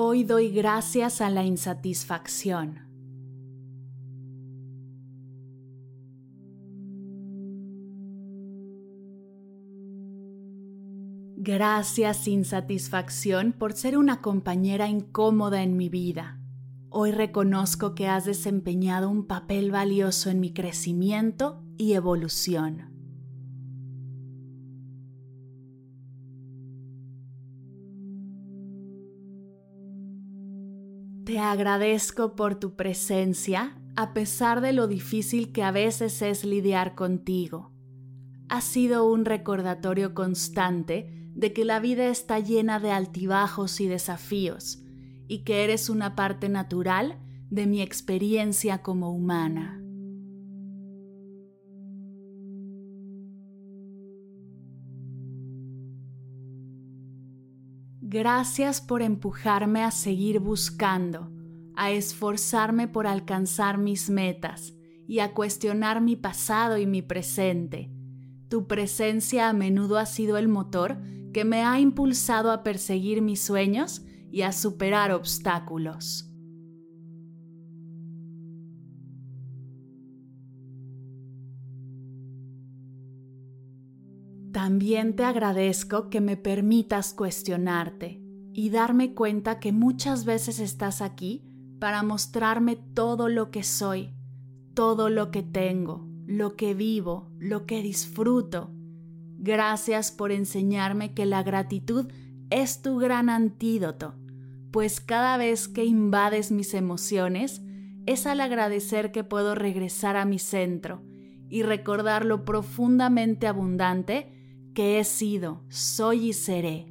Hoy doy gracias a la insatisfacción. Gracias insatisfacción por ser una compañera incómoda en mi vida. Hoy reconozco que has desempeñado un papel valioso en mi crecimiento y evolución. Te agradezco por tu presencia a pesar de lo difícil que a veces es lidiar contigo. Ha sido un recordatorio constante de que la vida está llena de altibajos y desafíos y que eres una parte natural de mi experiencia como humana. Gracias por empujarme a seguir buscando, a esforzarme por alcanzar mis metas y a cuestionar mi pasado y mi presente. Tu presencia a menudo ha sido el motor que me ha impulsado a perseguir mis sueños y a superar obstáculos. También te agradezco que me permitas cuestionarte y darme cuenta que muchas veces estás aquí para mostrarme todo lo que soy, todo lo que tengo, lo que vivo, lo que disfruto. Gracias por enseñarme que la gratitud es tu gran antídoto, pues cada vez que invades mis emociones, es al agradecer que puedo regresar a mi centro y recordar lo profundamente abundante que he sido, soy y seré.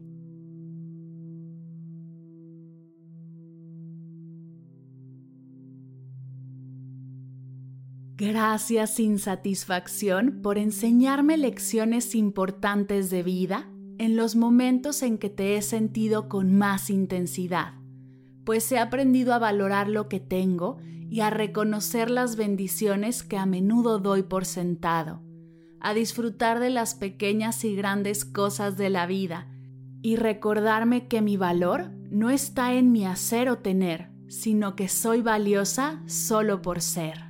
Gracias sin satisfacción por enseñarme lecciones importantes de vida en los momentos en que te he sentido con más intensidad, pues he aprendido a valorar lo que tengo y a reconocer las bendiciones que a menudo doy por sentado a disfrutar de las pequeñas y grandes cosas de la vida y recordarme que mi valor no está en mi hacer o tener, sino que soy valiosa solo por ser.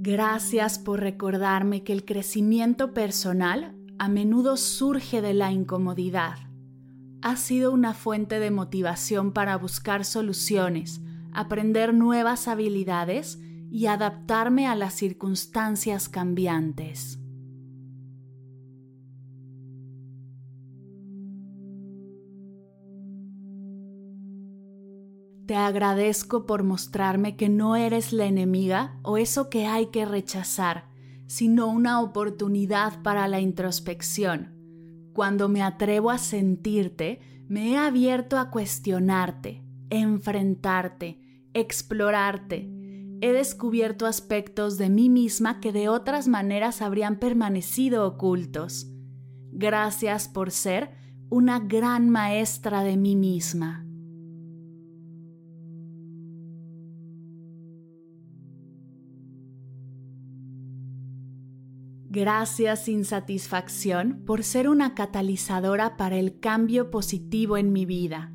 Gracias por recordarme que el crecimiento personal a menudo surge de la incomodidad ha sido una fuente de motivación para buscar soluciones, aprender nuevas habilidades y adaptarme a las circunstancias cambiantes. Te agradezco por mostrarme que no eres la enemiga o eso que hay que rechazar, sino una oportunidad para la introspección cuando me atrevo a sentirte, me he abierto a cuestionarte, enfrentarte, explorarte. He descubierto aspectos de mí misma que de otras maneras habrían permanecido ocultos. Gracias por ser una gran maestra de mí misma. Gracias insatisfacción por ser una catalizadora para el cambio positivo en mi vida.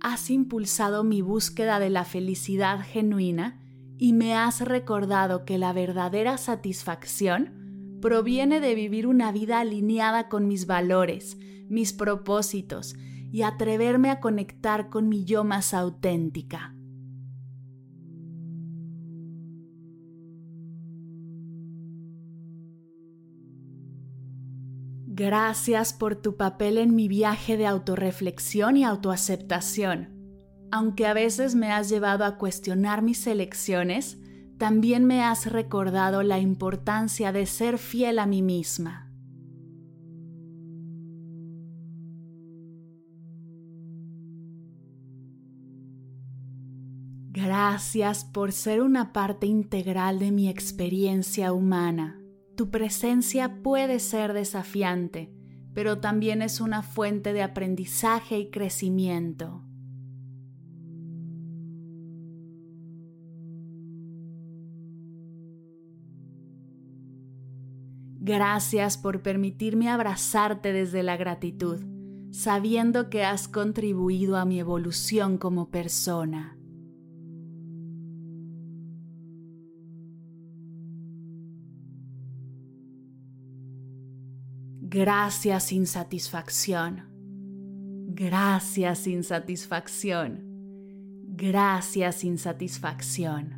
Has impulsado mi búsqueda de la felicidad genuina y me has recordado que la verdadera satisfacción proviene de vivir una vida alineada con mis valores, mis propósitos y atreverme a conectar con mi yo más auténtica. Gracias por tu papel en mi viaje de autorreflexión y autoaceptación. Aunque a veces me has llevado a cuestionar mis elecciones, también me has recordado la importancia de ser fiel a mí misma. Gracias por ser una parte integral de mi experiencia humana. Tu presencia puede ser desafiante, pero también es una fuente de aprendizaje y crecimiento. Gracias por permitirme abrazarte desde la gratitud, sabiendo que has contribuido a mi evolución como persona. Gracias insatisfacción. Gracias insatisfacción. Gracias insatisfacción.